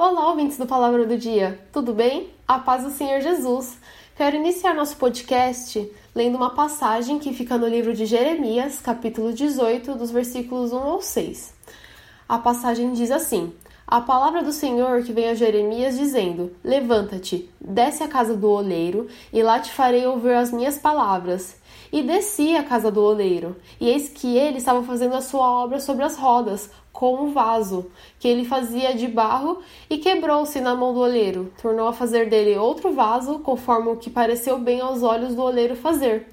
Olá, ouvintes do Palavra do Dia, tudo bem? A paz do Senhor Jesus. Quero iniciar nosso podcast lendo uma passagem que fica no livro de Jeremias, capítulo 18, dos versículos 1 ao 6. A passagem diz assim: A palavra do Senhor que vem a Jeremias dizendo: Levanta-te, desce à casa do oleiro, e lá te farei ouvir as minhas palavras. E desci à casa do oleiro, e eis que ele estava fazendo a sua obra sobre as rodas, com um vaso, que ele fazia de barro, e quebrou-se na mão do oleiro. Tornou a fazer dele outro vaso, conforme o que pareceu bem aos olhos do oleiro fazer.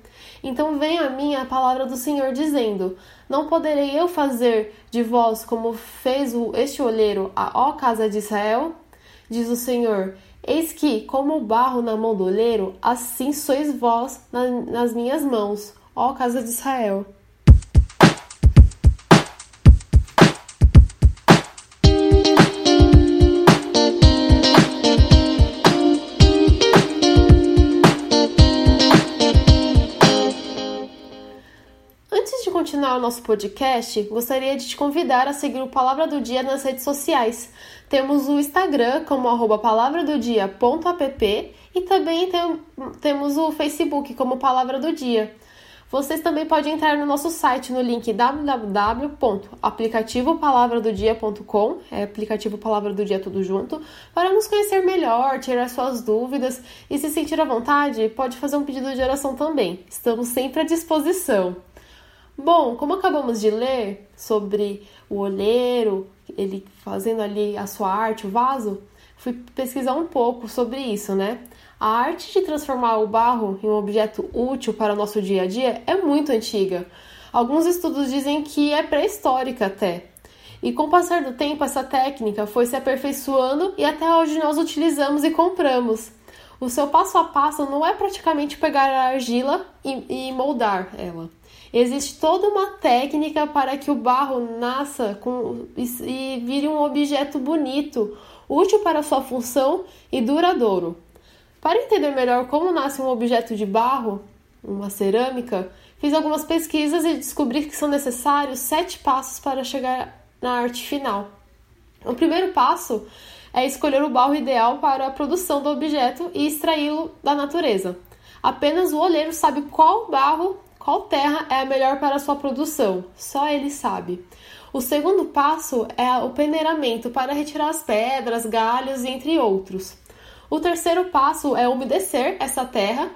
Então vem a mim a palavra do Senhor dizendo: Não poderei eu fazer de vós como fez este olheiro, a ó casa de Israel? Diz o Senhor: Eis que, como o barro na mão do oleiro, assim sois vós na, nas minhas mãos, ó casa de Israel. Antes de continuar o nosso podcast, gostaria de te convidar a seguir o Palavra do Dia nas redes sociais. Temos o Instagram como arroba palavradodia.app e também tem, temos o Facebook como Palavra do Dia. Vocês também podem entrar no nosso site no link www.aplicativopalavradodia.com, é aplicativo Palavra do Dia tudo junto, para nos conhecer melhor, tirar suas dúvidas e se sentir à vontade, pode fazer um pedido de oração também. Estamos sempre à disposição. Bom, como acabamos de ler sobre o olheiro, ele fazendo ali a sua arte, o vaso, fui pesquisar um pouco sobre isso, né? A arte de transformar o barro em um objeto útil para o nosso dia a dia é muito antiga. Alguns estudos dizem que é pré-histórica até. E com o passar do tempo, essa técnica foi se aperfeiçoando e até hoje nós utilizamos e compramos. O seu passo a passo não é praticamente pegar a argila e, e moldar ela. Existe toda uma técnica para que o barro nasça com, e, e vire um objeto bonito, útil para sua função e duradouro. Para entender melhor como nasce um objeto de barro, uma cerâmica, fiz algumas pesquisas e descobri que são necessários sete passos para chegar na arte final. O primeiro passo é escolher o barro ideal para a produção do objeto e extraí-lo da natureza. Apenas o olheiro sabe qual barro, qual terra é a melhor para sua produção, só ele sabe. O segundo passo é o peneiramento para retirar as pedras, galhos, entre outros. O terceiro passo é umedecer essa terra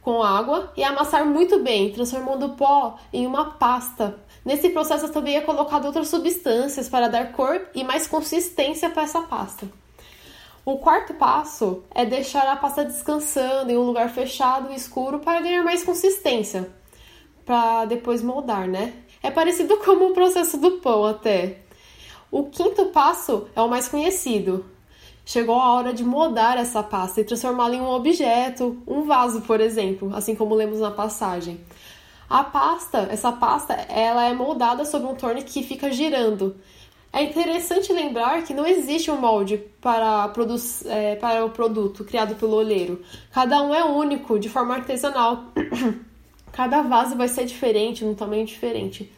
com água e amassar muito bem, transformando o pó em uma pasta. Nesse processo também é colocado outras substâncias para dar cor e mais consistência para essa pasta. O quarto passo é deixar a pasta descansando em um lugar fechado e escuro para ganhar mais consistência, para depois moldar, né? É parecido com o processo do pão até. O quinto passo é o mais conhecido, chegou a hora de moldar essa pasta e transformá-la em um objeto, um vaso, por exemplo, assim como lemos na passagem. A pasta, essa pasta, ela é moldada sobre um torno que fica girando. É interessante lembrar que não existe um molde para, é, para o produto criado pelo olheiro. Cada um é único, de forma artesanal. Cada vaso vai ser diferente, num tamanho diferente.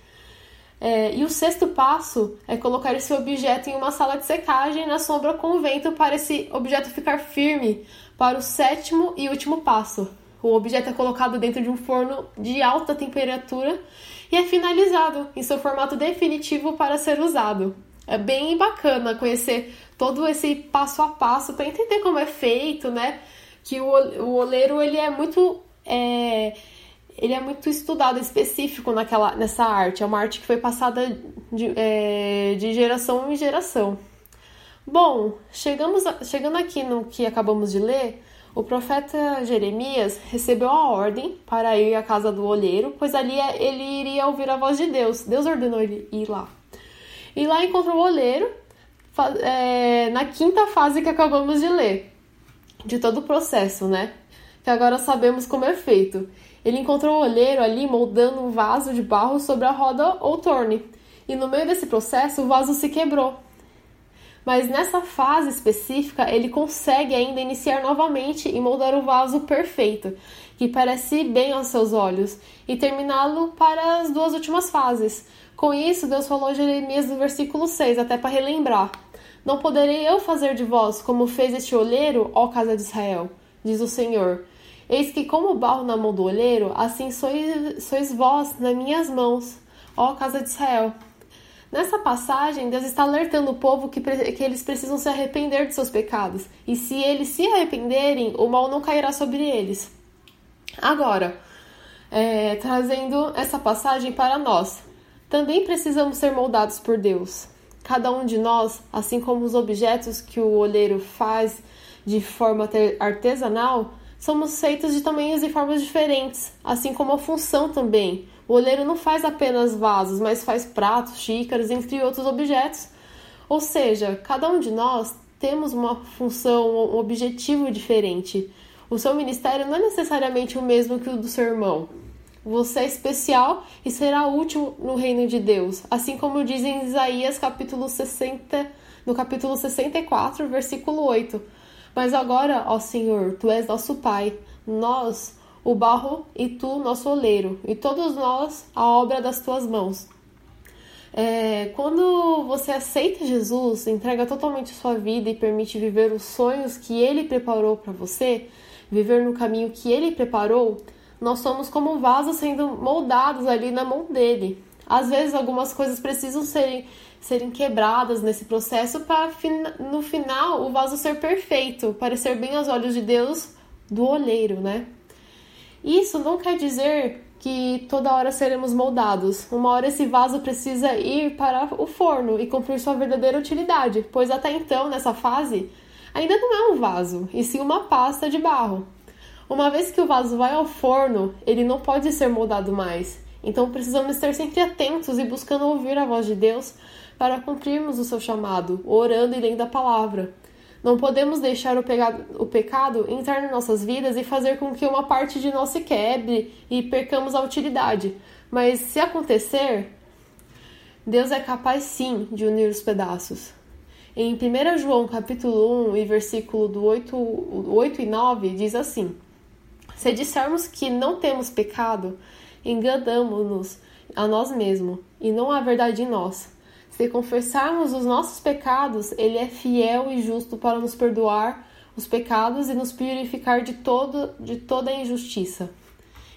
É, e o sexto passo é colocar esse objeto em uma sala de secagem na sombra com vento para esse objeto ficar firme para o sétimo e último passo. O objeto é colocado dentro de um forno de alta temperatura e é finalizado em seu formato definitivo para ser usado. É bem bacana conhecer todo esse passo a passo para entender como é feito, né? Que o, o oleiro ele é muito é, ele é muito estudado, específico naquela, nessa arte. É uma arte que foi passada de, é, de geração em geração. Bom, chegamos a, chegando aqui no que acabamos de ler, o profeta Jeremias recebeu a ordem para ir à casa do olheiro, pois ali ele iria ouvir a voz de Deus. Deus ordenou ele ir lá. E lá encontrou o olheiro é, na quinta fase que acabamos de ler, de todo o processo, né? Que agora sabemos como é feito. Ele encontrou o olheiro ali moldando um vaso de barro sobre a roda ou torne, e no meio desse processo o vaso se quebrou. Mas nessa fase específica, ele consegue ainda iniciar novamente e moldar o vaso perfeito, que parece bem aos seus olhos, e terminá-lo para as duas últimas fases. Com isso, Deus falou a Jeremias no versículo 6, até para relembrar: Não poderei eu fazer de vós como fez este olheiro, ó casa de Israel, diz o Senhor. Eis que, como barro na mão do olheiro, assim sois, sois vós nas minhas mãos, ó casa de Israel. Nessa passagem, Deus está alertando o povo que, que eles precisam se arrepender de seus pecados, e se eles se arrependerem, o mal não cairá sobre eles. Agora, é, trazendo essa passagem para nós, também precisamos ser moldados por Deus. Cada um de nós, assim como os objetos que o olheiro faz de forma artesanal, somos feitos de tamanhos e formas diferentes, assim como a função também. O oleiro não faz apenas vasos, mas faz pratos, xícaras, entre outros objetos. Ou seja, cada um de nós temos uma função, um objetivo diferente. O seu ministério não é necessariamente o mesmo que o do seu irmão. Você é especial e será útil no reino de Deus, assim como diz em Isaías capítulo 60, no capítulo 64, versículo 8. Mas agora, ó Senhor, tu és nosso Pai, nós o barro e tu, nosso oleiro, e todos nós a obra das tuas mãos. É, quando você aceita Jesus, entrega totalmente sua vida e permite viver os sonhos que Ele preparou para você, viver no caminho que Ele preparou, nós somos como vasos sendo moldados ali na mão dele. Às vezes algumas coisas precisam serem, serem quebradas nesse processo para no final o vaso ser perfeito, parecer bem aos olhos de Deus do olheiro, né? Isso não quer dizer que toda hora seremos moldados. Uma hora esse vaso precisa ir para o forno e cumprir sua verdadeira utilidade, pois até então, nessa fase, ainda não é um vaso, e sim uma pasta de barro. Uma vez que o vaso vai ao forno, ele não pode ser moldado mais. Então precisamos estar sempre atentos e buscando ouvir a voz de Deus para cumprirmos o seu chamado, orando e lendo a palavra. Não podemos deixar o pecado, o pecado entrar em nossas vidas e fazer com que uma parte de nós se quebre e percamos a utilidade. Mas se acontecer, Deus é capaz sim de unir os pedaços. Em 1 João capítulo 1 e versículo do 8, 8 e 9 diz assim: Se dissermos que não temos pecado, enganamos-nos a nós mesmos, e não há verdade em nós. Se confessarmos os nossos pecados, Ele é fiel e justo para nos perdoar os pecados e nos purificar de, todo, de toda injustiça.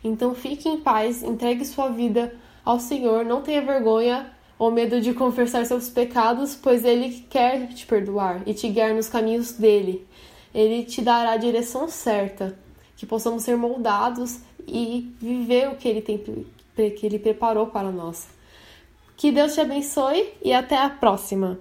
Então fique em paz, entregue sua vida ao Senhor, não tenha vergonha ou medo de confessar seus pecados, pois Ele quer te perdoar e te guiar nos caminhos dele. Ele te dará a direção certa, que possamos ser moldados e viver o que Ele, tem, que ele preparou para nós. Que Deus te abençoe e até a próxima!